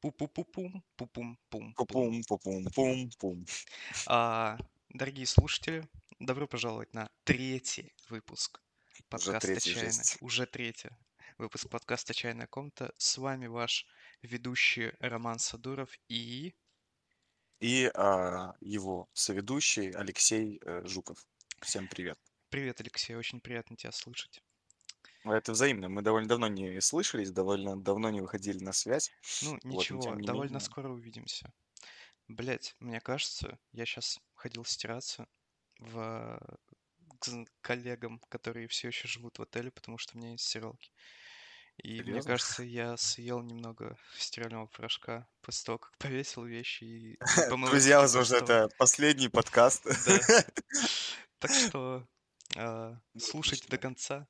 Пу-пу-пу-пум, пу-пум-пум-пум. Пум, пум, пум, пум. А, Дорогие слушатели, добро пожаловать на третий выпуск Уже подкаста третий «Чайная». жесть. Уже третий выпуск подкаста «Чайная комната». С вами ваш ведущий Роман Садуров и... И а, его соведущий Алексей э, Жуков. Всем привет. Привет, Алексей, очень приятно тебя слышать. Ну, Это взаимно. Мы довольно давно не слышались, довольно давно не выходили на связь. Ну, Вот, ничего, не довольно менее. скоро увидимся. Блять, мне кажется, я сейчас ходил стираться в... к коллегам, которые все еще живут в отеле, потому что у меня есть стиралки. И мне Серьезно? кажется, я съел немного стирального порошка после того, как повесил вещи и помыл Друзья, возможно, это последний подкаст. Так что а, Ну, слушайте до конца.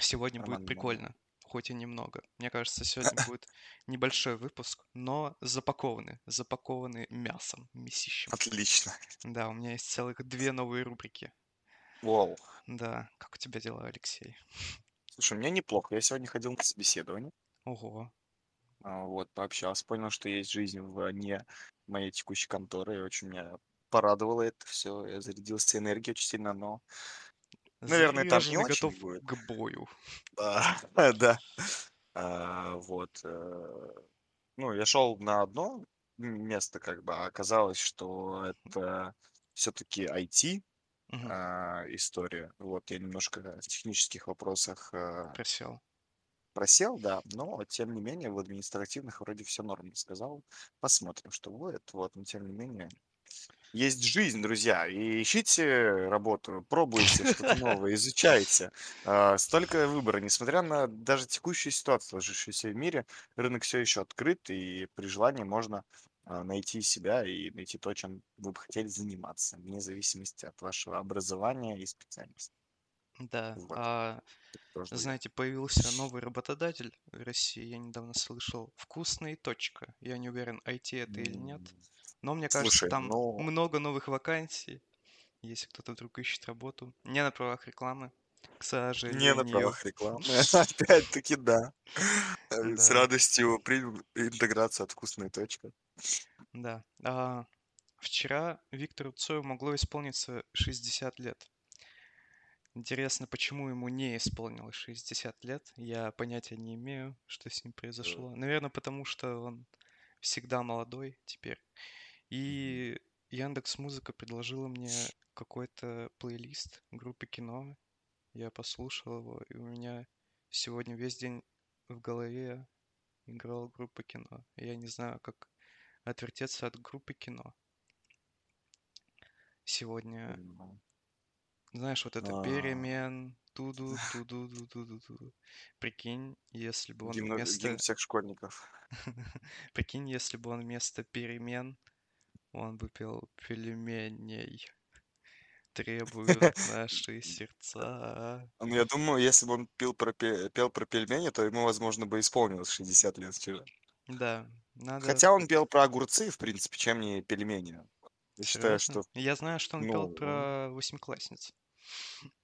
Сегодня будет прикольно, хоть и немного. Мне кажется, сегодня будет небольшой выпуск, но запакованный, запакованный мясом, мясищем. Отлично. Да, у меня есть целых две новые рубрики. Вау. Да, как у тебя дела, Алексей? Слушай, у меня неплохо. Я сегодня ходил на собеседование. Ого, а, Вот, пообщался, понял, что есть жизнь вне моей текущей конторы. И очень меня порадовало это все. Я зарядился энергией очень сильно, но, наверное, там не очень готов будет. к бою. Да, да. А, Вот. э, Ну, я шел на одно место, как бы, а оказалось, что это все-таки IT а, история. Вот, я немножко в технических вопросах а, Просел. просел, да, но тем не менее в административных вроде все норм сказал. Посмотрим, что будет. Вот, но тем не менее. Есть жизнь, друзья, и ищите работу, пробуйте что-то новое, изучайте. А, Столько выбора, несмотря на даже текущую ситуацию, сложившуюся в мире, рынок все еще открыт, и при желании можно а, найти себя и найти то, чем вы бы хотели заниматься, вне зависимости от вашего образования и специальности. Да, Вот, а знаете, появился новый работодатель в России, я недавно слышал, вкусная точка. Я не уверен, IT это или нет, но мне кажется, Слушай, там ну, много новых вакансий, если кто-то вдруг ищет работу. Не на правах рекламы, к не на сожалению. правах рекламы, опять-таки, да. Э, С радостью примем интеграцию от вкусной точка. да. А, вчера Виктору Цою могло исполниться 60 лет. Интересно, почему ему не исполнилось 60 лет? Я понятия не имею, что с ним Э, произошло. Наверное, потому что он всегда молодой теперь. И Яндекс Музыка предложила мне какой-то плейлист группы Кино. Я послушал его, и у меня сегодня весь день в голове играла группа Кино. Я не знаю, как отвертеться от группы Кино. Сегодня, знаешь, вот это А, перемен, туду, туду, туду, туду. Прикинь, если бы он Гимн, гимн вместо... всех школьников. Прикинь, если бы он вместо перемен, он бы пел пельменей. Требуют наши сердца. Ну, я думаю, если бы он пел про, пе- пел про пельмени, то ему, возможно, бы исполнилось 60 лет вчера. Да, надо... Хотя он пел про огурцы, в принципе, чем не пельмени. Я считаю, что, Я знаю, что он пел ну, про восьмиклассниц.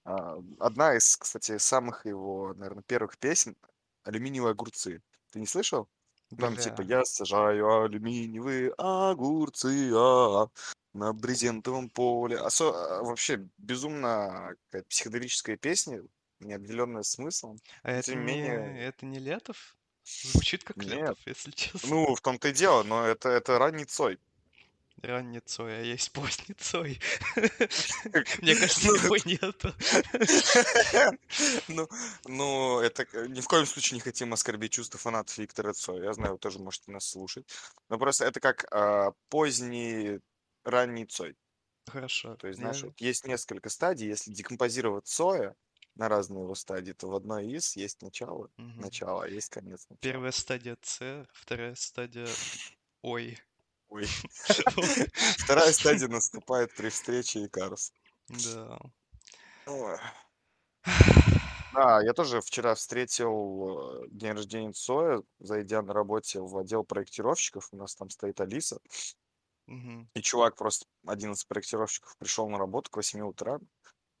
а, одна из, кстати, самых его, наверное, первых песен «Алюминиевые огурцы». Ты не слышал? Там типа Бля, «Я сажаю алюминиевые огурцы а, на брезентовом поле». Осо- а, вообще безумно какая-то психоделическая песня, неопределенная смыслом. а это тем не... менее, это не Летов? Звучит как нет. Летов, если честно. Ну, в том-то и дело, но это, это ранний Цой. Ранний Цой, а есть поздний Цой. Мне кажется, Ну, его нету. Ну, ну, это ни в коем случае не хотим оскорбить чувства фанатов Виктора Цоя. Я знаю, вы тоже можете нас слушать. Но просто это как а, поздний, ранний Цой. Хорошо. То есть, знаешь, есть несколько стадий. Если декомпозировать Цоя на разные его стадии, то в одной из есть начало, Мгм. начало, а есть конец начала. Первая стадия С, вторая стадия Ой. Ой. Вторая стадия наступает при встрече Икарус. Да. Да, я тоже вчера встретил э, день рождения Цоя, зайдя на работе в отдел проектировщиков. У нас там стоит Алиса. И чувак просто, один из проектировщиков, пришел на работу к 8 утра.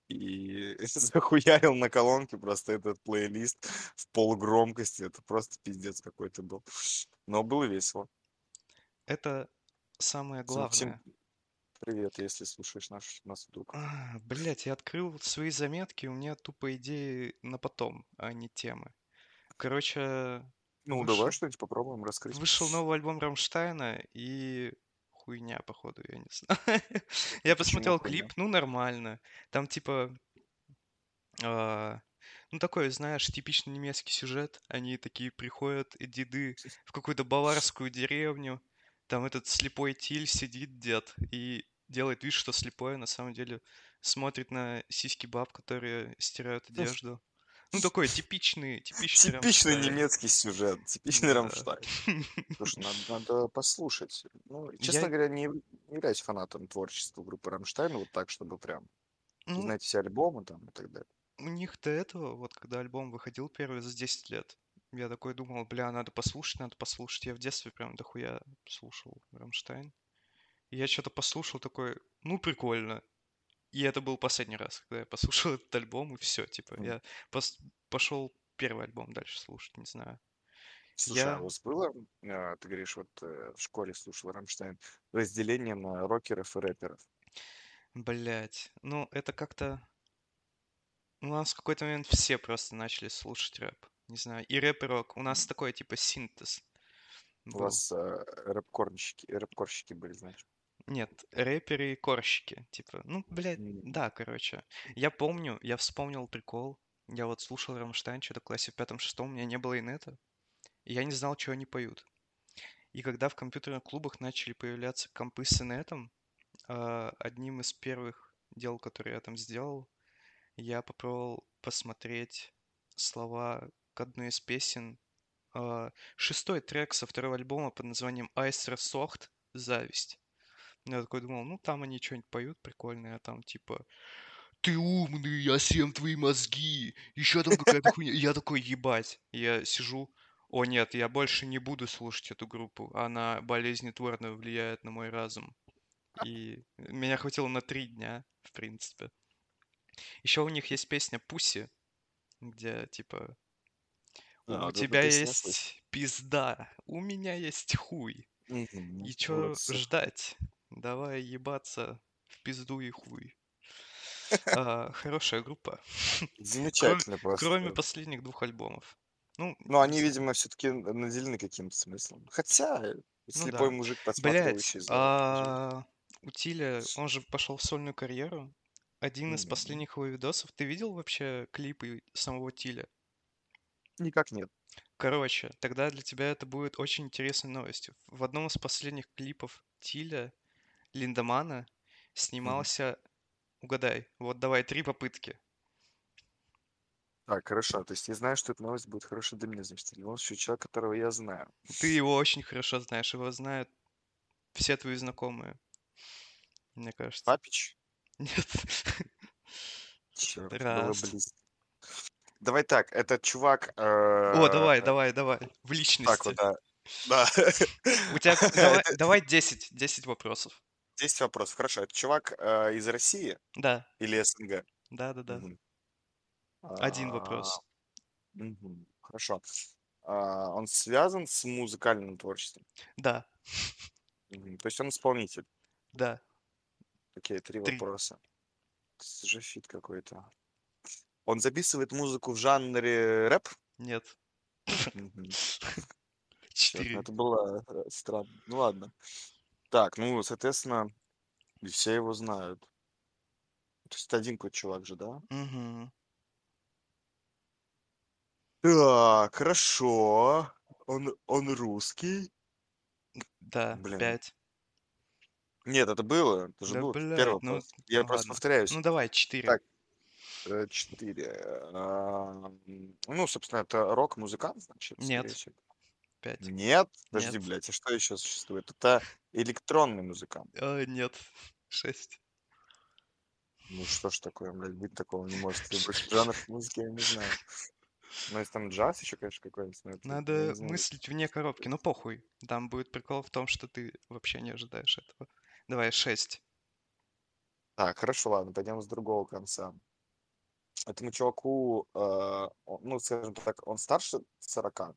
и захуярил на колонке просто этот плейлист в полугромкости. Это просто пиздец какой-то был. Но было весело. Это самое Всем, всем главное. привет, если слушаешь наш, нас вдруг. А, блять, я открыл свои заметки, у меня тупо идеи на потом, а не темы. Короче, Ну, вышел, давай что-нибудь попробуем раскрыть. вышел новый альбом Рамштайна и хуйня, походу, я не знаю. Я Почему посмотрел хуйня? клип, ну нормально. Там типа, а, ну такой, знаешь, типичный немецкий сюжет. Они такие приходят, э, деды, в какую-то баварскую деревню. Там этот слепой Тиль сидит, дед, и делает вид, что слепой, а на самом деле смотрит на сиськи баб, которые стирают одежду. Ну такой типичный, типичный Типичный Рамштайн. немецкий сюжет, типичный Да. Рамштайн. Слушай, надо, надо послушать. Ну, Я, честно говоря, не, не являюсь фанатом творчества группы Рамштайн, вот так, чтобы прям ну, знать все альбомы там и так далее. у них до этого, вот когда альбом выходил первый за 10 лет, я такой думал, бля, надо послушать, надо послушать. Я в детстве прям дохуя слушал Рамштайн. И я что-то послушал такой, ну прикольно. И это был последний раз, когда я послушал этот альбом, и все, типа, я пос- пошел первый альбом дальше слушать, не знаю. Слушай, а Я, у вас было, а, ты говоришь, вот э, в школе слушал Рамштайн, разделение на рокеров и рэперов? блядь, ну это как-то... У нас в какой-то момент все просто начали слушать рэп. Не знаю, и рэп, и рок. У нас такой, типа, синтез У вас э, рэп-корщики, рэп-корщики были, значит? Нет, рэперы и корщики. Типа, ну, блядь, да, короче. Я помню, я вспомнил прикол. Я вот слушал Рамштайн что-то в классе в пятом-шестом, у меня не было инета. И я не знал, что они поют. И когда в компьютерных клубах начали появляться компы с инетом, а, одним из первых дел, которые я там сделал, я попробовал посмотреть слова к одной из песен. А, Шестой трек со второго альбома под названием Айсер Сохт «Зависть». Я такой думал, ну там они что-нибудь поют прикольное, а там типа «Ты умный, я съем твои мозги!» Еще там какая-то хуйня. Я такой, ебать. Я сижу, о нет, я больше не буду слушать эту группу. Она болезнетворно влияет на мой разум. И меня хватило на три дня, в принципе. Еще у них есть песня «Пуси», где типа А, «У тебя есть пизда, у меня есть хуй». Мгм, И чё молодцы. ждать? Давай ебаться в пизду и хуй. А, хорошая группа. Кроме, Замечательно кроме просто. последних двух альбомов. Ну, Но не они, знаю. видимо, все-таки наделены каким-то смыслом. Хотя, э, Ну слепой да. мужик, Блять, подсматривающий за... а у Тиля, он же пошел в сольную карьеру. Один из последних его видосов. Ты видел вообще клипы самого Тиля? Никак нет. Короче, тогда для тебя это будет очень интересной новостью. В одном из последних клипов Тиля, Линдемана, снимался, угадай, вот давай, три попытки. Так, хорошо. То есть я знаю, что эта новость будет хорошая для меня, значит, в любом случае человек, которого я знаю. Ты его очень хорошо знаешь, его знают все твои знакомые, мне кажется. Папич? Нет. Черт, было Раз. близко. Давай так, этот чувак... О, давай, э, давай, давай. В Так вот, личности. да. Да. У тебя, давай, давай 10, 10 вопросов. 10 вопросов. Хорошо, это чувак э, из России Да, или СНГ? да, да, да. Один А, вопрос. Хорошо. А, Он связан с музыкальным творчеством? Да. То есть он исполнитель? да. Окей, три Три. вопроса. Это же фит какой-то. Он записывает музыку в жанре рэп? Нет. Ну Четыре. это было э, странно. Ну ладно. Так, ну, соответственно, все его знают. То есть это один какой чувак же, да? Мгм. Так, хорошо. Он, он русский? Да, Блин. пять. Нет, это было. Это же Да, был блядь, первый ну, вопрос. Я ну просто ладно. повторяюсь. Ну давай, четыре. Так, э, четыре. А, Ну, собственно, это рок-музыкант, значит, Нет. всего. Пять. Нет? Подожди, Нет. блядь, а что еще существует? Это электронный музыкант. А, нет. Шесть. Ну что ж такое, блядь, быть такого не может. Больше жанров музыки я не знаю. Ну, если там джаз еще, конечно, какой-нибудь, но это, я Надо мыслить вне коробки. Ну похуй. Там будет прикол в том, что ты вообще не ожидаешь этого. Давай, шесть. Так, хорошо, ладно, пойдем с другого конца. Этому чуваку, э, ну, скажем так, он старше 40.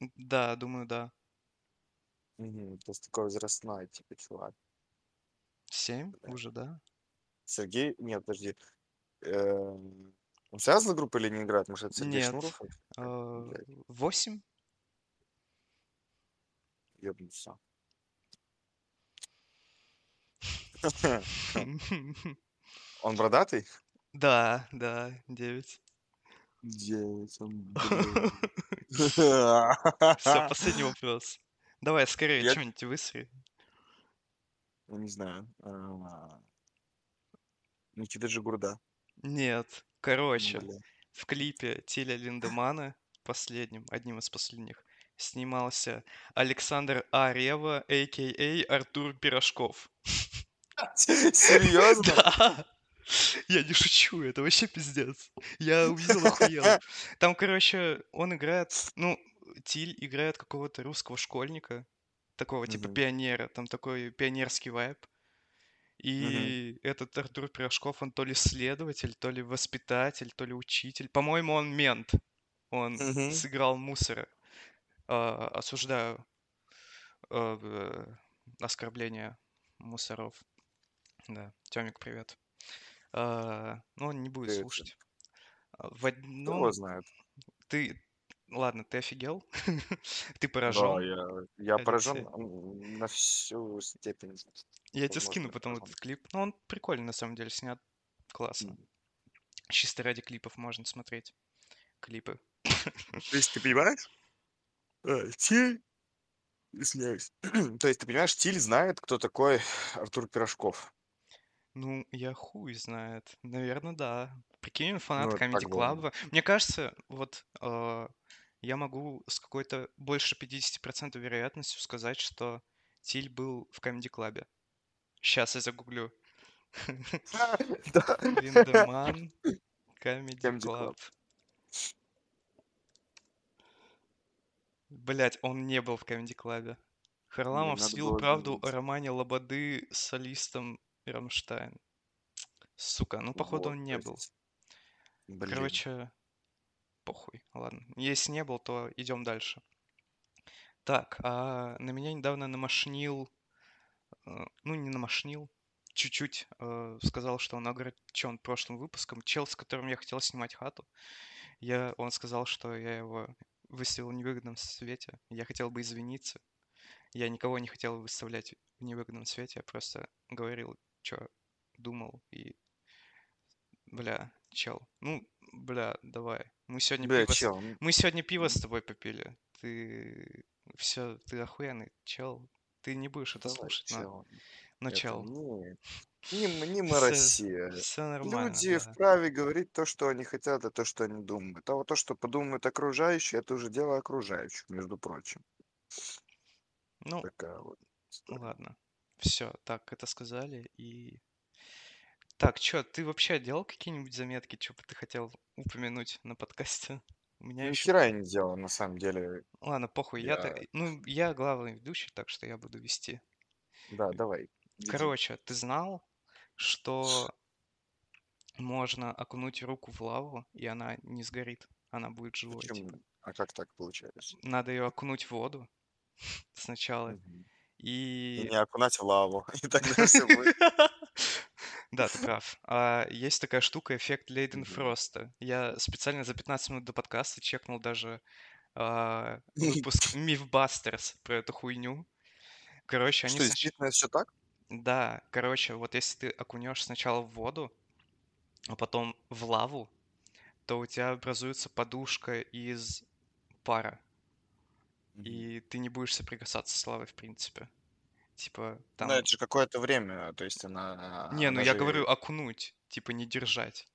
М, Да, думаю, да. Мгм. То есть такой возрастной, типа, чувак. Семь Бля. уже, да? Сергей, нет, подожди. Эм, Он связан с группой Ленинград? Может, это Сергей Нет. Шнуров? э, Блядь, Восемь? ёбнулся. Он бородатый? Да, да, девять. Девять. Все, последний вопрос. Давай, скорее, Я- что-нибудь высри. Ну, не знаю. а, Никита Жигурда. Нет. Короче, Бля. в клипе Тиля Линдемана, последнем, одним из последних, снимался Александр Арева, а.к.а. Артур Пирожков. Серьезно? Да! Я не шучу, это вообще пиздец. Я увидел, охуел. Там, короче, он играет, ну, Тиль играет какого-то русского школьника, такого типа пионера, там такой пионерский вайб. И этот Артур Пирожков, он то ли следователь, то ли воспитатель, то ли учитель. По-моему, он мент. Он сыграл мусора. А, осуждаю а, э, оскорбление мусоров. Да, Тёмик, привет. А, ну, он не будет Привет, слушать. А, В Кто одном... его знает? Ты... Ладно, ты офигел? Ты Да, поражен? я, я поражен на всю степень. Я тебе скину потом поражен. этот клип. Ну, он прикольный, на самом деле, снят. Классно. М. Чисто ради клипов можно смотреть. Клипы. То есть ты понимаешь? Э, Тиль, извиняюсь. То есть ты понимаешь, Тиль знает, кто такой Артур Пирожков. Ну, я хуй знает. Наверное, да. Прикинь, он фанат Ну, Comedy. Club. Мне кажется, вот э, я могу с какой-то больше 50% вероятностью сказать, что Тиль был в Comedy Club. Сейчас я загуглю. Линдеман Comedy Club. Блять, он не был в Comedy Club. Харламов слил правду о романе Лободы с солистом Рамштайн. Сука, ну походу Вот, он не был. Блин. Короче, похуй. Ладно. Если не был, то идем дальше. Так, а на меня недавно намашнил, э, ну не намашнил, чуть-чуть э, сказал, что он огорчен прошлым выпуском. Чел, с которым я хотел снимать хату, я, он сказал, что я его выставил в невыгодном свете. Я хотел бы извиниться. Я никого не хотел выставлять в невыгодном свете, я просто говорил, что думал и... Бля, чел, ну, бля, давай. Мы сегодня Бля, пиво с- чел, ну, мы сегодня пиво с тобой попили. Ты все, ты охуенный, чел. Ты не будешь это давай, слушать, но, чел. но Это чел. не, не, не мы Все, Россия. все нормально, Люди да. вправе говорить то, что они хотят, и то, что они думают. А вот то, что подумают окружающие, это уже дело окружающих, между прочим. Ну, Такая вот история. ладно. Все, так, это сказали и... Так, чё, ты вообще делал какие-нибудь заметки, что бы ты хотел упомянуть на подкасте? У меня Ни еще... хера я не делал, на самом деле. Ладно, похуй, я... Я... Ну, я главный ведущий, так что я буду вести. Да, давай, веди. Короче, ты знал, что можно окунуть руку в лаву, и она не сгорит, она будет живой, типа. А как так получается? Надо ее окунуть в воду сначала, Мгм. И и... не окунать в лаву, и тогда все будет. Да, ты прав. А есть такая штука, эффект Мгм. Лейденфроста. Я специально за 15 минут до подкаста чекнул даже а, выпуск Mythbusters про эту хуйню. Короче, они Что, действительно все так? Да, короче, вот если ты окунешь сначала в воду, а потом в лаву, то у тебя образуется подушка из пара, И ты не будешь соприкасаться с лавой, в принципе. Типа, Ну, там... это же какое-то время, то есть она, Не, ну она я же, говорю окунуть, типа не держать.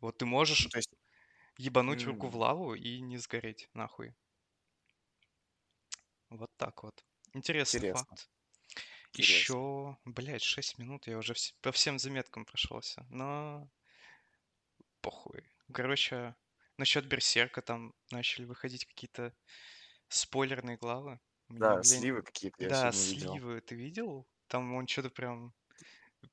Вот ты ну, можешь то есть, ебануть руку в лаву и не сгореть, нахуй. Вот так вот. Интересный интересно, факт. интересно. Еще, блядь, 6 минут, я уже вс- по всем заметкам прошелся. Но похуй. Короче, насчет Берсерка там начали выходить какие-то спойлерные главы. Мне, Да, блин, сливы какие-то я да, сегодня видел. сливы, ты видел? Там он что-то прям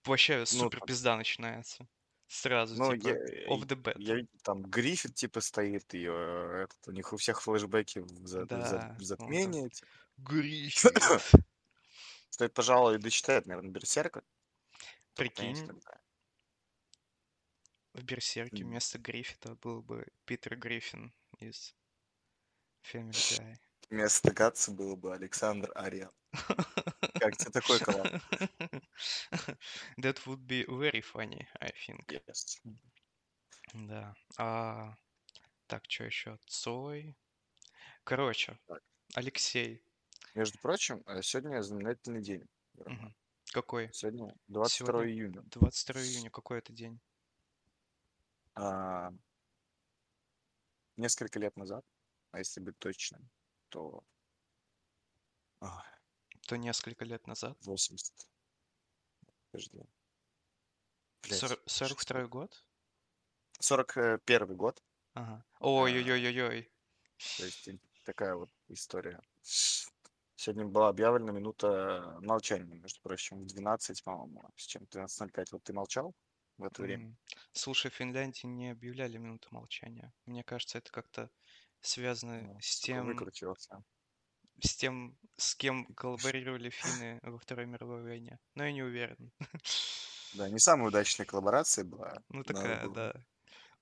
вообще Ну, супер там, пизда начинается. Сразу, Ну, я, типа, off the bat. я видел, там Гриффит, типа, стоит, и э, этот, у них у всех флешбеки в, за- Да, в он там затмении. типа. Гриффит. Стоит, пожалуй, дочитать, наверное, Берсерка. Конечно, Прикинь, в Берсерке М. вместо Гриффита был бы Питер Гриффин из Family Guy. Вместо Гатса было бы Александр Ариан. Как тебе такой коллаб? That would be very funny, I think. Yes. Да. А, так, что еще? Цой. Короче, Так. Алексей. Между прочим, э, сегодня знаменательный день. Мгм. Какой? Сегодня 22 Сегодня июня. 22 июня. Какой это день? А, несколько лет назад, а если быть точным, то а, То несколько лет назад. 80. Подожди. Блядь, Сор- 42 шестой. год? 41 год. Ага. Ой-ой-ой-ой-ой. то есть такая вот история. Сегодня была объявлена минута молчания, между прочим, в 12, по-моему, с чем 12.05. Вот ты молчал в это время? Слушай, в Финляндии не объявляли минуту молчания. Мне кажется, это как-то связано Ну, с тем, выкрутился. с тем, с кем коллаборировали финны во Второй мировой войне. Но я не уверен. Да, не самая удачная коллаборация была. Ну такая, было. да.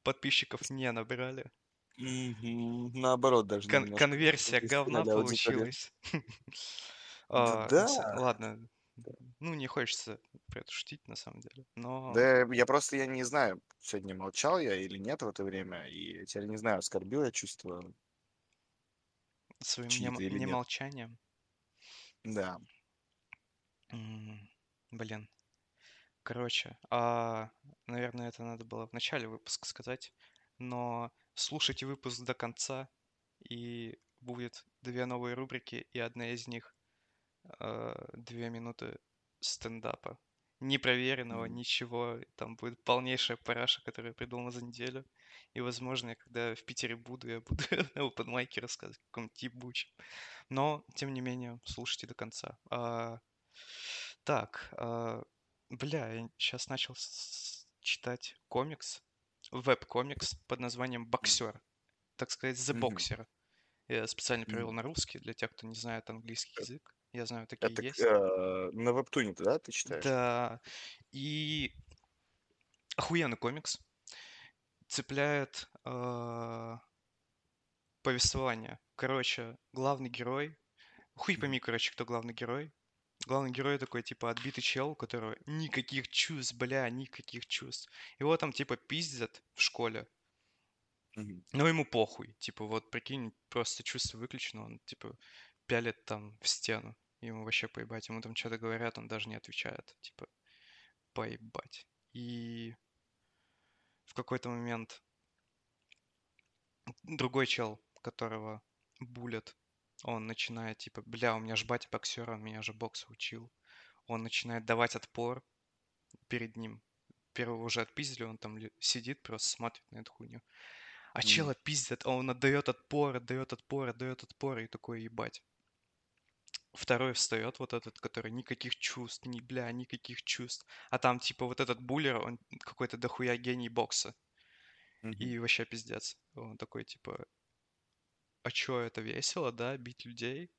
Подписчиков не набрали. Наоборот, даже Кон- конверсия говна получилась. Да, А, да, Ладно, да. ну не хочется про это шутить на самом деле, но Да, я просто я не знаю, сегодня молчал я или нет в это время, и теперь не знаю, оскорбил я чувства своим или нет. немолчанием, Да. м, блин, короче, а, наверное, это надо было в начале выпуска сказать, но слушайте выпуск до конца, и будет две новые рубрики, и одна из них две минуты стендапа. Непроверенного, М. ничего. Там будет полнейшая параша, которую я придумал за неделю. И, возможно, я когда в Питере буду, я буду на open рассказывать о каком-нибудь ебучем. Но, тем не менее, слушайте до конца. А, так, а, бля, я сейчас начал с- читать комикс, веб-комикс под названием «Боксер». Так сказать, The. Boxer. Я специально перевел Мгм. на русский для тех, кто не знает английский Э, язык. Я знаю, такие Это есть. э, на вебтуне, да, ты читаешь? Да. И охуенный комикс. Цепляет э, повествование. Короче, главный герой. Хуй пойми, короче, кто главный герой. Главный герой такой, типа, отбитый чел, у которого никаких чувств, бля, никаких чувств. Его там, типа, пиздят в школе, но ему похуй. Типа, вот, прикинь, просто чувство выключено, он, типа, пялит там в стену. Ему вообще поебать. Ему там что-то говорят, он даже не отвечает. Типа, поебать. И в какой-то момент другой чел, которого булят, он начинает, типа, бля, у меня ж батя боксер, он меня же боксу учил. Он начинает давать отпор перед ним. Первого уже отпиздили, он там сидит, просто смотрит на эту хуйню. А Мгм. чела пиздят, а он отдает отпор, отдает отпор, отдает отпор, и такой, ебать. Второй встает, вот этот, который никаких чувств, ни бля, никаких чувств. А там, типа, вот этот буллер, он какой-то дохуя гений бокса. Мгм. И вообще пиздец. Он такой, типа, а чё, это весело, да, бить людей?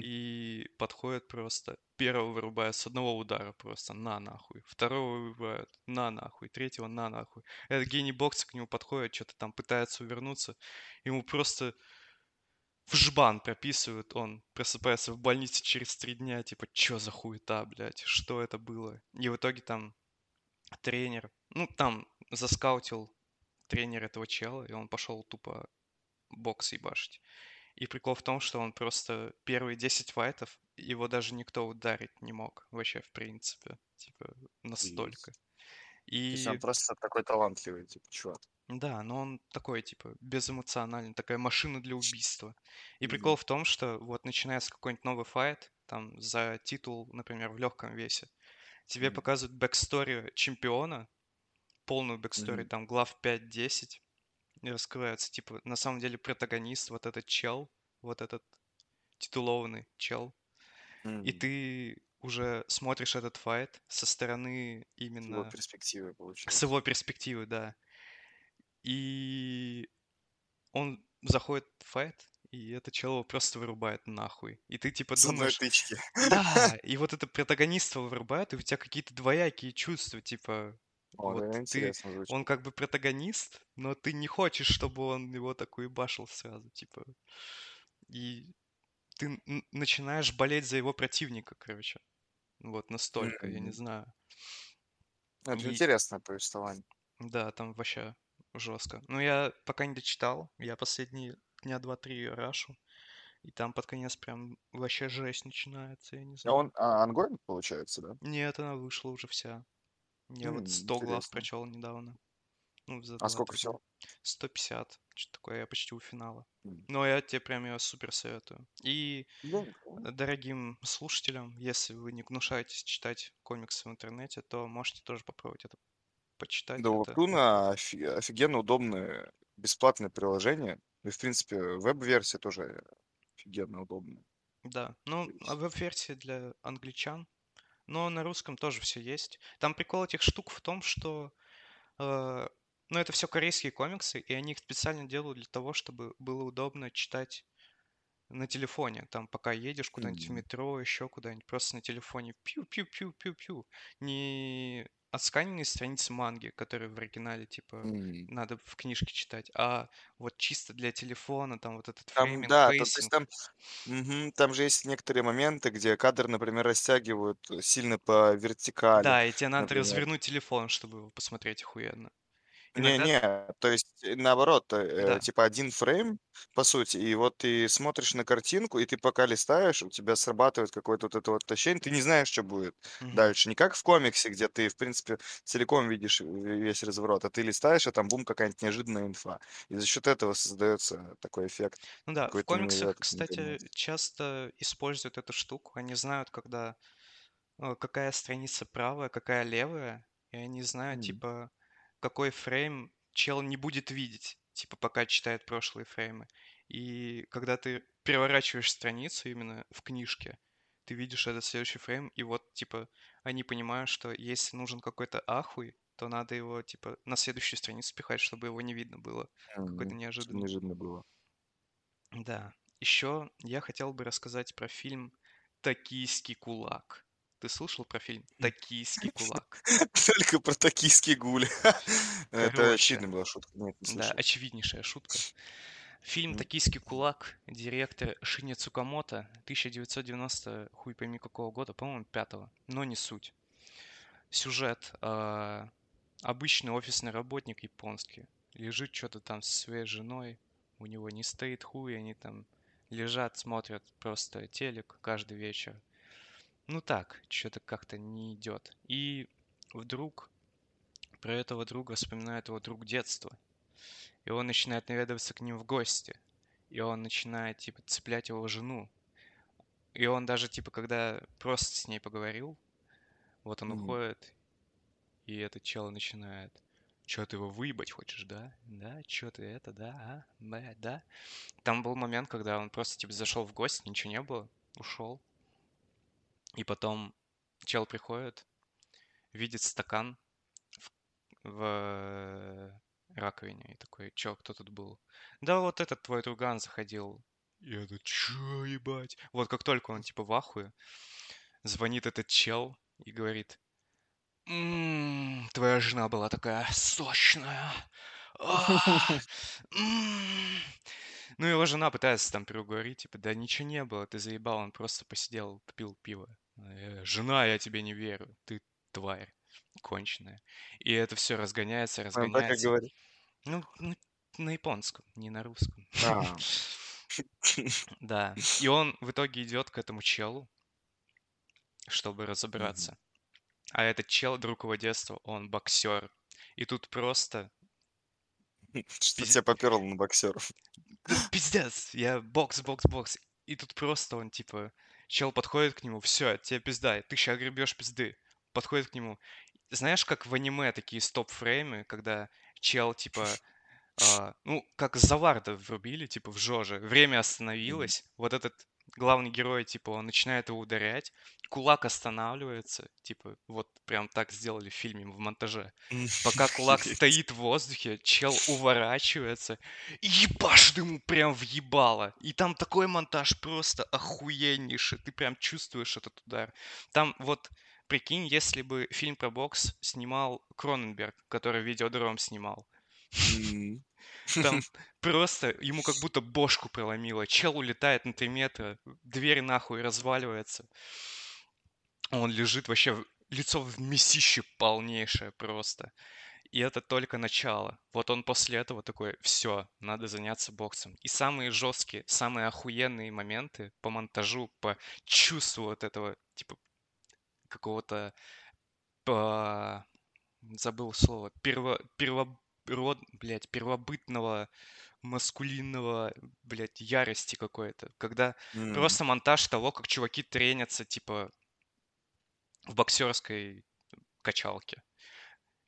И подходит просто. Первого вырубает с одного удара просто на нахуй. Второго вырубает на нахуй. Третьего на нахуй. Этот гений бокса к нему подходит, что-то там пытается увернуться. Ему просто в жбан прописывают. Он просыпается в больнице через три дня. Типа, чё за хуета, блядь? Что это было? И в итоге там тренер, ну, там заскаутил тренер этого чела, и он пошел тупо бокс ебашить. И прикол в том, что он просто первые 10 файтов, его даже никто ударить не мог вообще, в принципе. Типа, настолько. То есть И он просто такой талантливый, типа, чувак. да, но он такой, типа, безэмоциональный, такая машина для убийства. И прикол в том, что вот начинается какой-нибудь новый файт, там, за титул, например, в легком весе, тебе Мгм. показывают backstory чемпиона, полную backstory, Мгм. там, глав 5-10, и раскрывается, типа, на самом деле протагонист, вот этот чел, вот этот титулованный чел. И Мгм. ты уже смотришь этот fight со стороны Его именно... перспективы, С получается. его перспективы, да. И он заходит в fight, и этот чел его просто вырубает нахуй. И ты типа С одной думаешь, тычки. да, и вот это протагониста вырубает, и у тебя какие-то двоякие чувства, типа, О, вот это ты, звучит. он как бы протагонист, но ты не хочешь, чтобы он его такой башил сразу, типа. И ты начинаешь болеть за его противника, короче. Вот настолько, я не знаю. Это И интересное повествование. да, там вообще жестко. Ну, я пока не дочитал, я последние дня два-три рашу, и там под конец прям вообще жесть начинается, я не А знаю. он а, ongoing, получается, да? Нет, она вышла уже вся. Я вот М, 100 глав интересно. прочел недавно. Ну, за А сколько 2-3 дня. всего? 150, что такое, я почти у финала. Но я тебе прям ее супер советую. И э, дорогим слушателям, если вы не гнушаетесь читать комиксы в интернете, то можете тоже попробовать это почитать. Да, Это офи- офигенно удобное бесплатное приложение. И, в принципе, веб-версия тоже офигенно удобная. Да, ну, а веб-версия для англичан, но на русском тоже все есть. Там прикол этих штук в том, что, э, ну, это все корейские комиксы, и они их специально делают для того, чтобы было удобно читать на телефоне. Там, пока едешь куда-нибудь в м, метро, еще куда-нибудь, просто на телефоне пью-пью-пью-пью-пью. Не отсканенные страницы манги, которые в оригинале, типа, м. надо в книжке читать, а вот чисто для телефона, там вот этот Там, фрейминг, да, то, то есть там, мгм, там же есть некоторые моменты, где кадр, например, растягивают сильно по вертикали, Да, и тебе надо например. развернуть телефон, чтобы его посмотреть охуенно. Иногда... Не-не, то есть э, наоборот, э, Да. типа один фрейм, по сути, и вот ты смотришь на картинку, и ты пока листаешь, у тебя срабатывает какое-то вот это вот ощущение, ты не знаешь, что будет Мгм. дальше. Не как в комиксе, где ты, в принципе, целиком видишь весь разворот, а ты листаешь, а там бум, какая-нибудь неожиданная инфа. И за счет этого создается такой эффект Ну да, в комиксах, кстати, информации. часто используют эту штуку. Они знают, когда э, какая страница правая, какая левая, и они знают, М, типа, какой фрейм чел не будет видеть, типа, пока читает прошлые фреймы. И когда ты переворачиваешь страницу именно в книжке, ты видишь этот следующий фрейм, и вот, типа, они понимают, что если нужен какой-то ахуй, то надо его, типа, на следующую страницу пихать, чтобы его не видно было. Какой-то м, Что неожиданный. неожиданно было. Да. Еще я хотел бы рассказать про фильм «Токийский кулак». Ты слышал про фильм «Токийский кулак»? Только про токийский гуль. Это очевидная была шутка. Да, очевиднейшая шутка. Фильм «Токийский кулак», директор Шиня Цукамото, 1990, хуй пойми какого года, по-моему, пятого, но не суть. Сюжет. а, Обычный офисный работник японский. Лежит что-то там со своей женой, у него не стоит хуй, они там лежат, смотрят просто телек каждый вечер. Ну так, что-то как-то не идет. И вдруг про этого друга вспоминает его друг детства. И он начинает наведываться к ним в гости. И он начинает, типа, цеплять его жену. И он даже, типа, когда просто с ней поговорил, вот он м. уходит, и этот чел начинает. Чё ты его выебать хочешь, да? Да? Чё ты это, да? А? Да, да? Там был момент, когда он просто, типа, зашел в гости, ничего не было, ушел. И потом чел приходит, видит стакан в, в раковине. И такой, чё, кто тут был? Да вот этот твой друган заходил. И это, чё, ебать? Вот как только он, типа, в ахуе, звонит этот чел и говорит, «М, твоя жена была такая сочная. А, м». Ну, его жена пытается там переговорить, типа, да ничего не было, ты заебал, он просто посидел, попил пиво. «Э, Жена, я тебе не верю, ты тварь конченая. И это все разгоняется, разгоняется. говорит. Ну, ну, на японском, не на русском. А, Да. И он в итоге идет к этому челу, чтобы разобраться. А этот чел, друг его детства, он боксер. И тут просто Что пиз- тебя поперло на боксеров? пиздец, я бокс, бокс, бокс. И тут просто он, типа, чел подходит к нему, все, тебе пизда, ты сейчас гребешь пизды. Подходит к нему. Знаешь, как в аниме такие стоп-фреймы, когда чел, типа, а, ну, как Заварда врубили, типа, в Жоже. Время остановилось. Вот этот главный герой, типа, он начинает его ударять, кулак останавливается, типа, вот прям так сделали в фильме, в монтаже. Пока кулак стоит в воздухе, чел уворачивается и ебашит ему прям въебало. И там такой монтаж просто охуеннейший, ты прям чувствуешь этот удар. Там вот, прикинь, если бы фильм про бокс снимал Кроненберг, который Видеодром снимал. Там просто ему как будто бошку проломило. Чел улетает на 3 метра, дверь нахуй разваливается. Он лежит вообще, лицо в мясище полнейшее просто. И это только начало. Вот он после этого такой, все, надо заняться боксом. И самые жесткие, самые охуенные моменты по монтажу, по чувству вот этого, типа, какого-то, по- забыл слово, перво, первород, блядь, первобытного маскулинного, блядь, ярости какой-то. Когда М. просто монтаж того, как чуваки тренятся, типа, в боксерской качалке.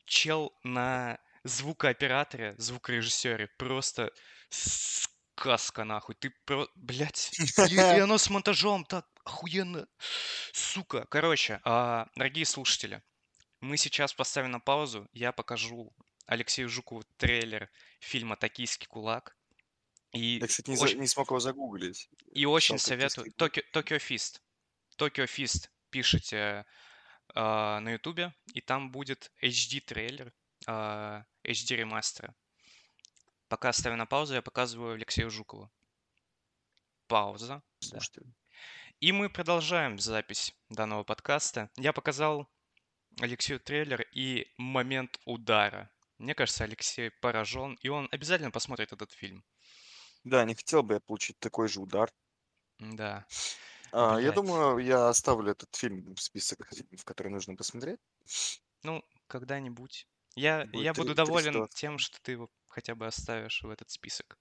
Чел на звукооператоре, звукорежиссере просто сказка нахуй. Ты про... Блядь. И, и оно с монтажом так охуенно. Сука. Короче, а, дорогие слушатели, мы сейчас поставим на паузу. Я покажу Алексею Жукову трейлер фильма «Токийский кулак». И Я, кстати, не, за- очень, не смог его загуглить. и очень советую. Токио Фист. Токио Фист пишите а, на Ютубе, и там будет HD-трейлер, а, HD ремастера. Пока ставим на паузу, я показываю Алексею Жукову. Пауза. Да. Слушайте. И мы продолжаем запись данного подкаста. Я показал Алексею трейлер и момент удара. Мне кажется, Алексей поражен, и он обязательно посмотрит этот фильм. Да, не хотел бы я получить такой же удар. Да. А, я думаю, я оставлю этот фильм в список фильмов, которые нужно посмотреть. Ну, когда-нибудь. Я, Будет я три- буду три доволен ситуации. тем, что ты его хотя бы оставишь в этот список.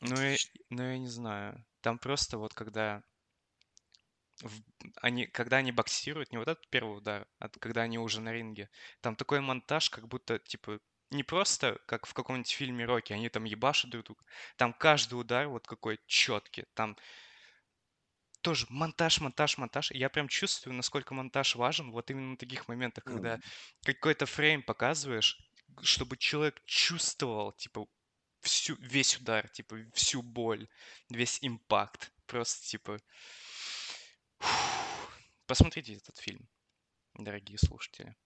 Ну, я, ну, я не знаю. Там просто вот когда они, когда они боксируют, не вот этот первый удар, а когда они уже на ринге, там такой монтаж, как будто, типа, не просто как в каком-нибудь фильме Рокки, они там ебашут друг друга. Там каждый удар вот какой четкий. Там тоже монтаж, монтаж, монтаж. Я прям чувствую, насколько монтаж важен вот именно на таких моментах, когда какой-то фрейм показываешь, чтобы человек чувствовал, типа, всю, весь удар, типа, всю боль, весь импакт. Просто, типа... Посмотрите этот фильм, дорогие слушатели.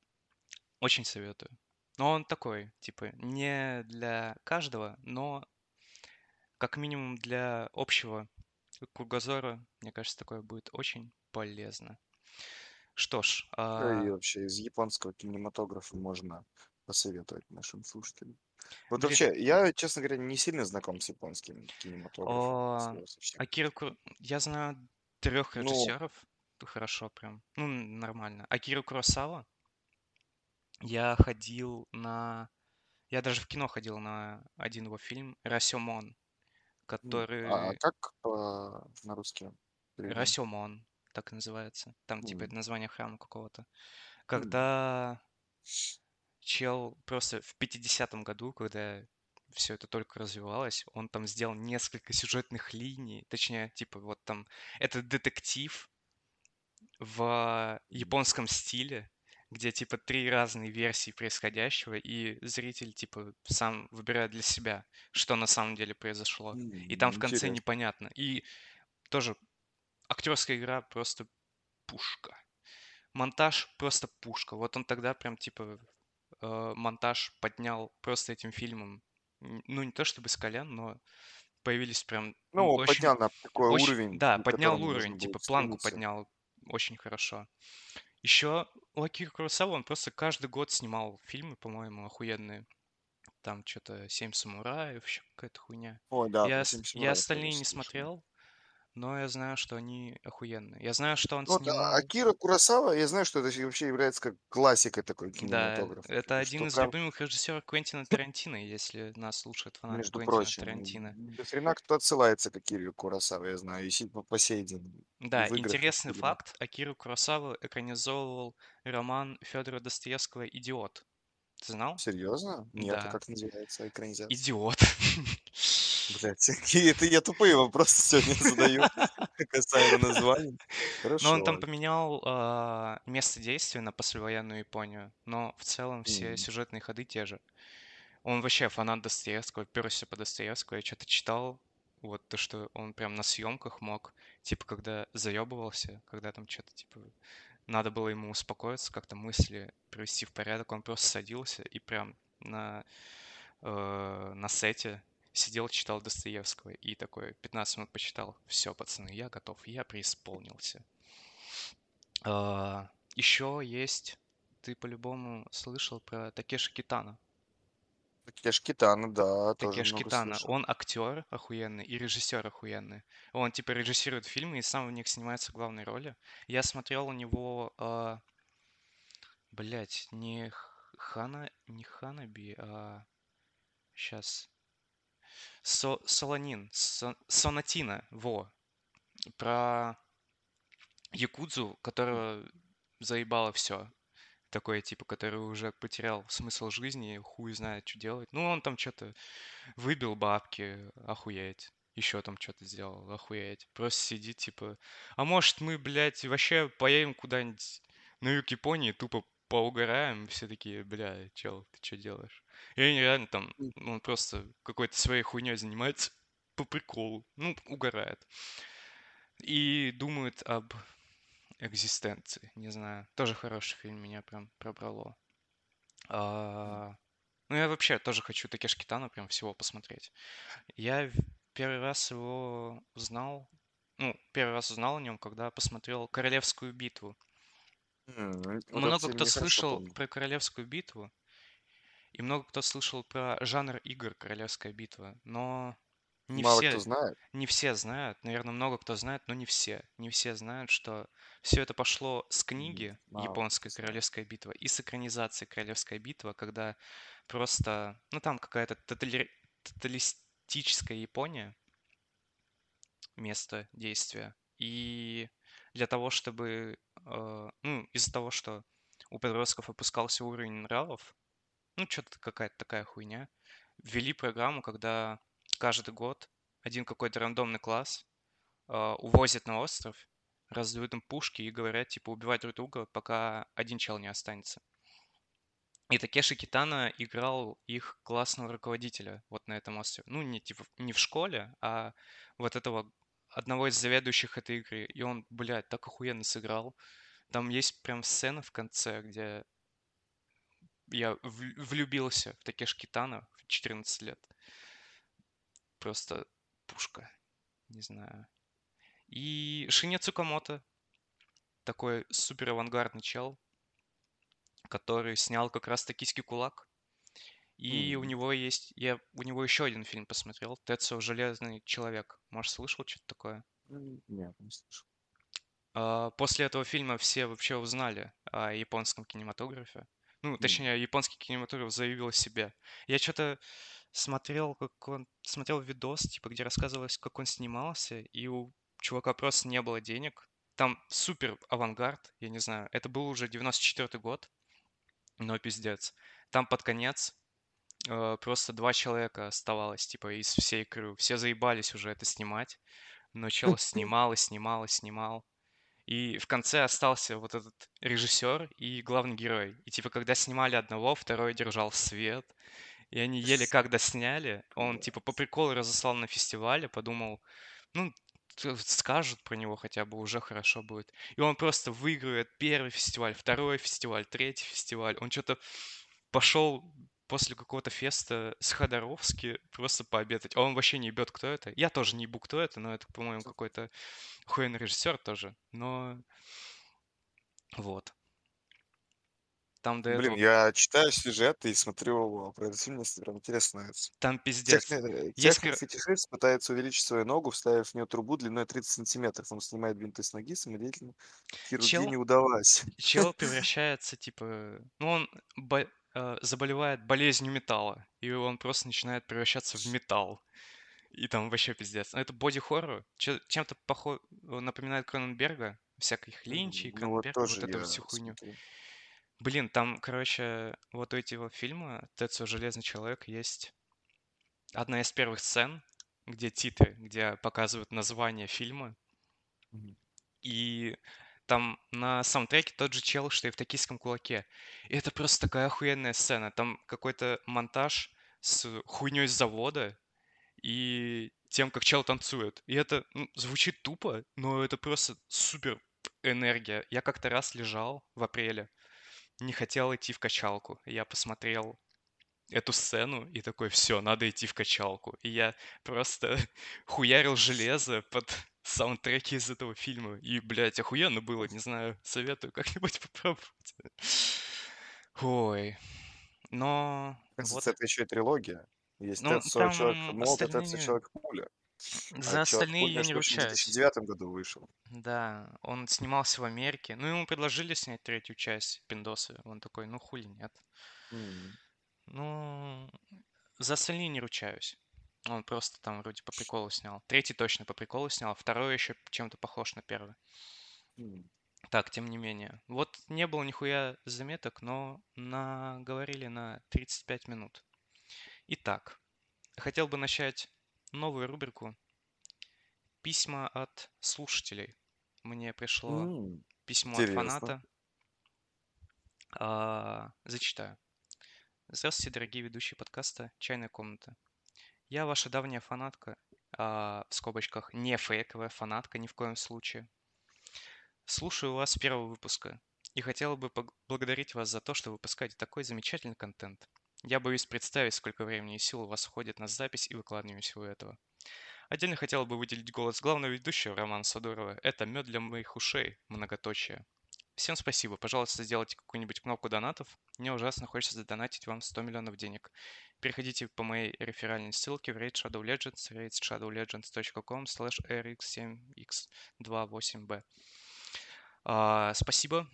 Очень советую. Но он такой, типа, не для каждого, но как минимум для общего кругозора, мне кажется, такое будет очень полезно. Что ж, Да и а, вообще из японского кинематографа можно посоветовать нашим слушателям. Вот блин, вообще, я, честно говоря, не сильно знаком с японским кинематографом. о. Акира Кур- я знаю трех Ну, режиссеров, хорошо прям, ну, нормально. Акира Куросава, я ходил на... Я даже в кино ходил на один его фильм «Расемон», а который... как по- на русский? Расемон, так называется. Там типа это название храма какого-то. Когда чел просто в 50-м году, когда все это только развивалось, он там сделал несколько сюжетных линий, точнее, типа вот там, это детектив в японском стиле, где типа три разные версии происходящего, и зритель типа сам выбирает для себя, что на самом деле произошло. И там в конце Интересно. непонятно. И тоже актерская игра просто пушка. Монтаж просто пушка. Вот он тогда прям типа э, монтаж поднял просто этим фильмом. Ну, не то чтобы с колен, но появились прям Ну, очень, поднял на такой очень, уровень, да, поднял уровень, типа планку стремиться. поднял очень хорошо. Еще у Акиры Куросавы он просто каждый год снимал фильмы, по-моему, охуенные. Там что-то «Семь самураев», еще какая-то хуйня. Ой, да, Я, про с- «Семь я самураев» тоже остальные не слышал. смотрел, но я знаю, что они охуенные. Я знаю, что он Ну, вот, снимал... Акира Куросава, я знаю, что это вообще является как классикой такой Да, кинематографа. это типа, один что из прям, любимых режиссеров Квентина Тарантино, если нас слушают фанаты между Квентина прочим, Тарантино. до хрена кто отсылается к Акире Куросаве, я знаю, и по, по сей день. Да, интересный фильмах. факт. Акиру Куросава экранизовывал роман Федора Достоевского «Идиот». Ты знал? Серьезно? Нет, а Да. как называется экранизация? Идиот. Блядь, какие это я тупые вопросы сегодня задаю касаемо названий. Но он Хорошо, там поменял а, место действия на послевоенную Японию, но в целом все М. сюжетные ходы те же. Он вообще фанат Достоевского, перся по Достоевскому. Я что-то читал, вот то, что он прям на съемках мог, типа, когда заебывался, когда там что-то, типа, надо было ему успокоиться, как-то мысли привести в порядок, он просто садился и прям на, э, на сете сидел, читал Достоевского и такой 15 минут почитал. Все, пацаны, я готов, я преисполнился. А, еще есть, ты по-любому слышал про Такеши Китана. Такеш Китано, да, тоже Такеш Китана, слышал. он актер охуенный и режиссер охуенный. Он типа режиссирует фильмы и сам в них снимается в главной роли. Я смотрел у него, а, блять, не Хана, не Ханаби, а сейчас Со, Солонин, Со- Сонатина, во, про Якудзу, которого заебало все. Такой, типа, который уже потерял смысл жизни, хуй знает, что делать. Ну, он там что-то Выбил бабки, охуеть. Еще там что-то сделал, охуеть. Просто сидит, типа, а может мы, блядь, вообще поедем куда-нибудь на юг Японии, тупо поугараем, все такие, бля, чел, ты что делаешь? И они реально там, М. ну, он просто какой-то своей хуйней занимается по приколу, ну, угорает. И думает об экзистенции, не знаю. Тоже хороший фильм, меня прям пробрало. А, Ну, я вообще тоже хочу Такеши Китано прям всего посмотреть. Я первый раз его узнал, ну, первый раз узнал о нем, когда посмотрел Королевскую битву. Этот Много кто слышал про Королевскую битву, и много кто слышал про жанр игр Королевская битва, но не Мало кто все, знает. не все знают, наверное, много кто знает, но не все. Не все знают, что все это пошло с книги Мало кто знает. Королевская битва и с экранизации Королевская битва, когда просто, ну там какая-то тотали- тоталистическая Япония, место действия. И для того, чтобы, э, ну, из-за того, что у подростков опускался уровень нравов, ну, что-то какая-то такая хуйня, ввели программу, когда каждый год один какой-то рандомный класс э, увозят на остров, раздают им пушки и говорят, типа, убивать друг друга, пока один чел не останется. И Такеши Китана играл их классного руководителя вот на этом острове. Ну, не, типа, не в школе, а вот этого одного из заведующих этой игры. И он, блядь, так охуенно сыграл. Там есть прям сцена в конце, где я влюбился в Такеши Китана в 14 лет. Просто пушка, не знаю. И Шиня Цукамото, такой супер авангардный чел, который снял как раз «Токийский кулак». И у М, него есть... Я у него еще один фильм посмотрел. Тецо Железный человек. Может, слышал что-то такое? Нет, не слышал. А, После этого фильма все вообще узнали о японском кинематографе. Ну, точнее, японский кинематограф заявил о себе. Я что-то смотрел, как он... Смотрел видос, типа, где рассказывалось, как он снимался, и у чувака просто не было денег. Там супер авангард, я не знаю. Это был уже 94 год, но пиздец. Там под конец э, просто два человека оставалось, типа, из всей крю. Все заебались уже это снимать, но чел снимал и снимал и снимал. И в конце остался вот этот режиссер и главный герой. И типа, когда снимали одного, второй держал свет. И они еле как досняли. Он типа по приколу разослал на фестивале, подумал, ну, скажут про него хотя бы, уже хорошо будет. И он просто выигрывает первый фестиваль, второй фестиваль, третий фестиваль. Он что-то пошел после какого-то феста с Ходоровски просто пообедать. А он вообще не ебет, кто это. Я тоже не ебу, кто это, но это, по-моему, какой-то охуенный режиссер тоже. Но вот. Там до Блин, этого... я читаю сюжеты и смотрю про этот фильм, мне прям интересно становится. Там пиздец. Техно- Есть... кор- Технофетишист пытается увеличить свою ногу, вставив в нее трубу длиной 30 сантиметров. Он снимает бинты с ноги, самодеятельно. Хирургия Чел, не удалась. чел превращается, типа... Ну, он бо- э, заболевает болезнью металла. И он просто начинает превращаться в металл. И там вообще пиздец. Это боди-хоррор. Чем-то похож... напоминает Кроненберга. Всяких Линчей, Ну вот Кроненберга, тоже вот эту всю хуйню. смотрю. Блин, там, короче, вот у этого фильма «Тецо Железный человек» есть одна из первых сцен. где титры, где показывают название фильма, Мгм. и там на саундтреке тот же чел, что и в «Токийском кулаке». И это просто такая охуенная сцена. Там какой-то монтаж с хуйней с завода и тем, как чел танцует. И это ну, звучит тупо, но это просто супер энергия. Я как-то раз лежал в апреле, не хотел идти в качалку. Я посмотрел эту сцену и такой, все, надо идти в качалку. И я просто хуярил железо под саундтреки из этого фильма. И, блядь, охуенно было, не знаю, советую как-нибудь попробовать. Ой, но вот, это еще и трилогия. Есть ну, человек там молот, и Тецуо остальные, человек пуля. за А человек остальные я не прочим, в ручаюсь. 2009 году вышел. Да, он снимался в Америке. Ну, ему предложили снять третью часть Пиндосы. Он такой, ну, хули нет. М, Ну, за остальные не ручаюсь. Он просто там вроде по приколу снял. Третий точно по приколу снял, а второй еще чем-то похож на первый. м. Так, тем не менее. Вот не было нихуя заметок, но наговорили на 35 минут. Итак, хотел бы начать новую рубрику «Письма от слушателей». Мне пришло М, письмо от Интересно. фаната. А, Зачитаю. Здравствуйте, дорогие ведущие подкаста «Чайная комната». Я ваша давняя фанатка, а, в скобочках не фейковая фанатка ни в коем случае. Слушаю вас с первого выпуска и хотела бы поблагодарить вас за то, что выпускаете такой замечательный контент. Я боюсь представить, сколько времени и сил у вас уходит на запись и выкладывание всего этого. Отдельно хотела бы выделить голос главного ведущего Романа Садурова. Это мед для моих ушей, многоточие. Всем спасибо. Пожалуйста, сделайте какую-нибудь кнопку донатов. Мне ужасно хочется задонатить вам 100 миллионов денег. Переходите по моей реферальной ссылке в Raid Shadow Legends, raidshadowlegends.com slash rx7x28b. А, спасибо,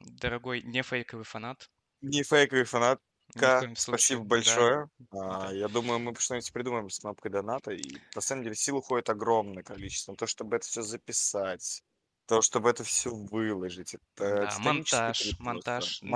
дорогой нефейковый фанат. Не фейковый фанат. Коем Спасибо большое. да. А, Я думаю, мы что-нибудь придумаем с кнопкой доната. И на самом деле сил уходит огромное количество. на То, чтобы это все записать, то, чтобы это все выложить. Это Да, титанический монтаж, просто. монтаж. Не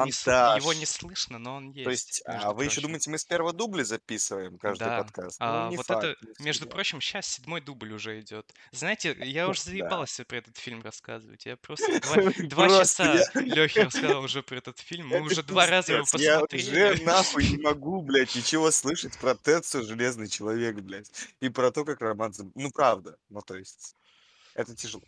Его не Монтаж. слышно, но он То есть, есть, между а вы еще прочим. думаете, мы с первого дубля записываем каждый Да, подкаст? Ну, а не вот факт, это, не между всегда. прочим, сейчас седьмой дубль уже идет. Знаете, я уже Да. заебался про этот фильм рассказывать. Я просто два, два Просто я... часа Лехе рассказал уже про этот фильм. Мы Это уже два раза его пиздец. Я уже посмотрели. нахуй не могу, блядь, ничего слышать про Тецу Железный Человек, блядь. И про то, как Роман... Зам- Ну, правда. Ну, то есть, это тяжело.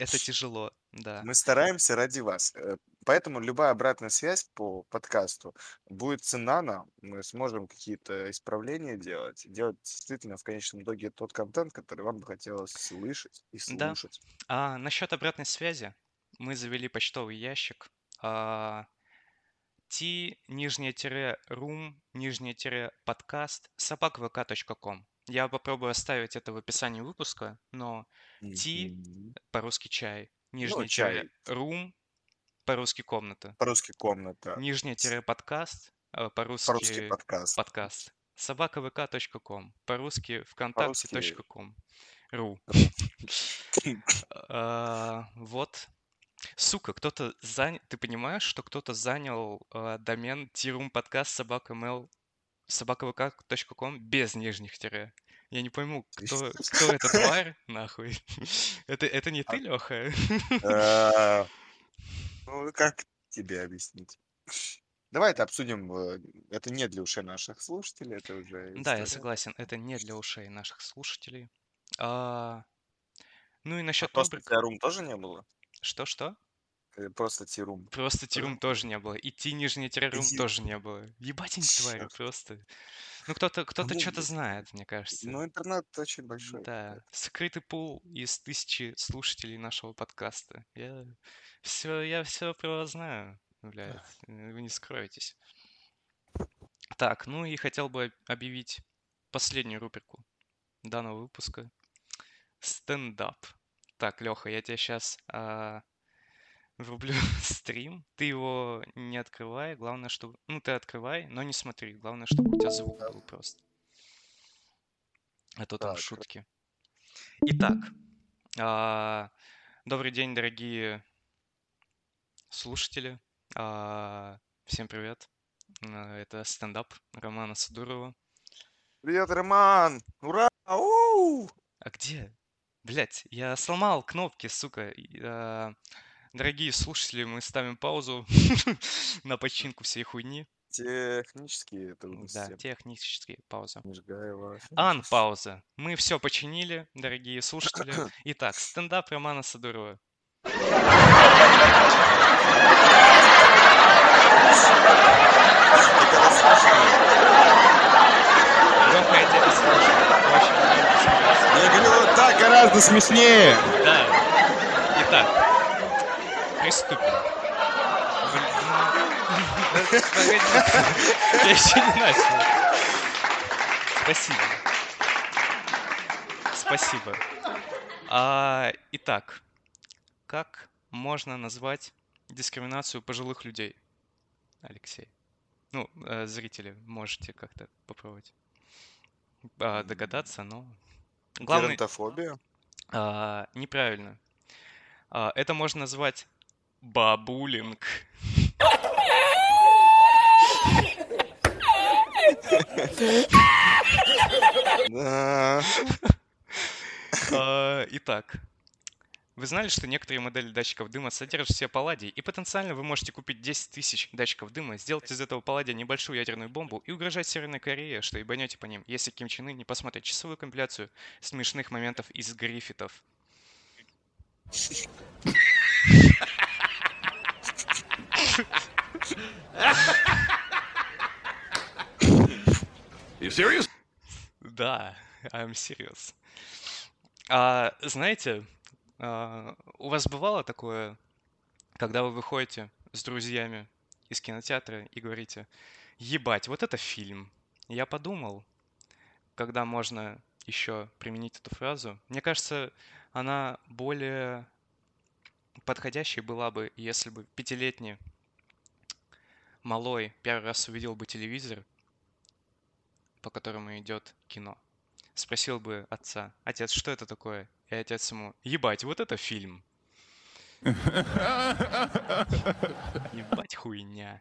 Это тяжело, да. Мы стараемся ради вас. Э, Поэтому любая обратная связь по подкасту будет цена нам. Мы сможем какие-то исправления делать. Делать действительно в конечном итоге тот контент, который вам бы хотелось слышать и Да. слушать. А насчет обратной связи. Мы завели почтовый ящик. А, t, нижнее тире, room, нижнее тире, подкаст, собаквк.ком. Я попробую оставить это в описании выпуска, но t, Мгм. по-русски чай, Ну, нижнее чай. тире, room, по-русски комната, По-русски комната. нижнее тире, подкаст, а, По-русски по-русски подкаст. подкаст, собакавк.ком, по-русски вконтакте.ком, ру. А, Вот. Сука, кто-то занял... Ты понимаешь, что кто-то занял а, домен тирум подкаст собака.ml собаковк.ком без нижних тире? Я не пойму, кто, кто эта тварь, нахуй. Это, это не ты, А, Леха? э, Ну, как тебе объяснить? Давай это обсудим. э, Это не для ушей наших слушателей, это уже Да, я согласен, это не для ушей наших слушателей. А, Ну и А насчет рубрик. Тиарум тоже не было? Что-что? Э, Просто Тирум. Просто тирум тоже не было. И ти нижний тирум тоже не было. Ебать они твари, просто. Ну, кто-то кто-то Ну, что-то знает, мне кажется. Ну, интернет очень большой. Да, скрытый пул из тысячи слушателей нашего подкаста. Я все, я все про вас знаю, блядь. э, Вы не скроетесь. Так, ну и хотел бы об- объявить последнюю рубрику данного выпуска. Стендап. Так, Леха, я тебе сейчас врублю стрим. Ты его не открывай. Главное, чтобы... Ну, ты открывай, но не смотри. Главное, чтобы у тебя звук был просто. А то там Так, шутки. Итак, а, добрый день, дорогие слушатели. А, Всем привет. А, Это стендап Романа Садурова. Привет, Роман! Ура! У! А где? Блять, я сломал кнопки, сука. А, Дорогие слушатели, мы ставим паузу на починку всей хуйни. Технические Да, трудности. технические пауза. Межгаева. Ан, пауза. Мы все починили, дорогие слушатели. Итак, стендап Романа Садурова. Лёха, я тебя слышу. Говорю, вот так гораздо смешнее. Да. Итак, приступим. Я еще не начал. Спасибо. Спасибо. А, итак, как можно назвать дискриминацию пожилых людей, Алексей? Ну, э, зрители, можете как-то попробовать а, догадаться, но... Главный... Геронтофобия. А, неправильно. А, это можно назвать бабулинг. А, Итак, вы знали, что некоторые модели датчиков дыма содержат в себе палладий, и потенциально вы можете купить 10 тысяч датчиков дыма, сделать из этого палладия небольшую ядерную бомбу и угрожать Северной Корее, что ебанете по ним, если Ким Чен Ын не посмотрит часовую компиляцию смешных моментов из Гриффитов. You serious? Да, I'm serious. А, знаете, а, у вас бывало такое, когда вы выходите с друзьями из кинотеатра и говорите, ебать, вот это фильм. Я подумал, когда можно еще применить эту фразу. Мне кажется, она более подходящей была бы, если бы пятилетний малой первый раз увидел бы телевизор, по которому идет кино. Спросил бы отца, отец, что это такое? И отец ему, ебать, вот это фильм. Ебать хуйня.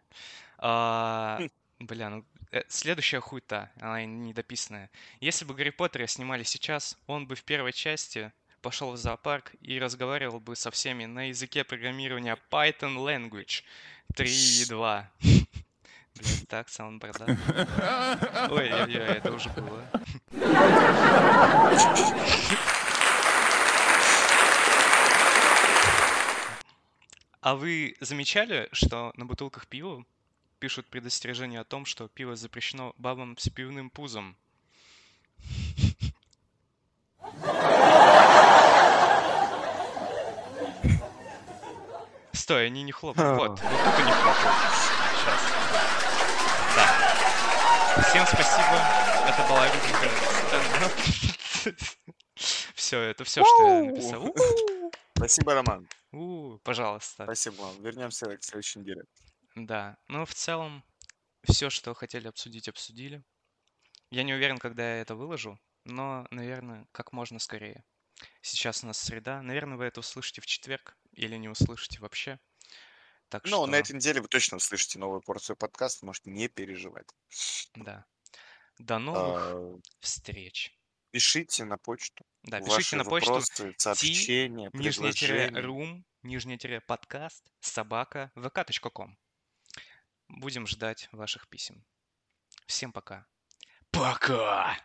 А, бля, ну э, следующая хуйта, она недописанная. Если бы Гарри Поттера снимали сейчас, он бы в первой части пошел в зоопарк и разговаривал бы со всеми на языке программирования Python Language 3.2. Блядь, так, саундборда. Ой-ой-ой, это уже было. А вы замечали, что на бутылках пива пишут предостережение о том, что пиво запрещено бабам с пивным пузом? Стой, они не хлопают. Вот, вот тут они хлопают. Сейчас. Да. Всем спасибо. Это была рубрика Все, это все, что я написал. Спасибо, Роман. У, пожалуйста. Спасибо. Вернемся к следующей неделе. Да, ну в целом все, что хотели обсудить, обсудили. Я не уверен, когда я это выложу, но, наверное, как можно скорее. Сейчас у нас среда. Наверное, вы это услышите в четверг или не услышите вообще. Так Ну, на что, этой неделе вы точно услышите новую порцию подкаста, можете не переживать. да. До новых А, встреч. Пишите на почту Да, пишите ваши на почту вопросы, сообщения, нижнее тире рум, нижнее тире подкаст, собака, vk.com. Будем ждать ваших писем. Всем пока. Пока!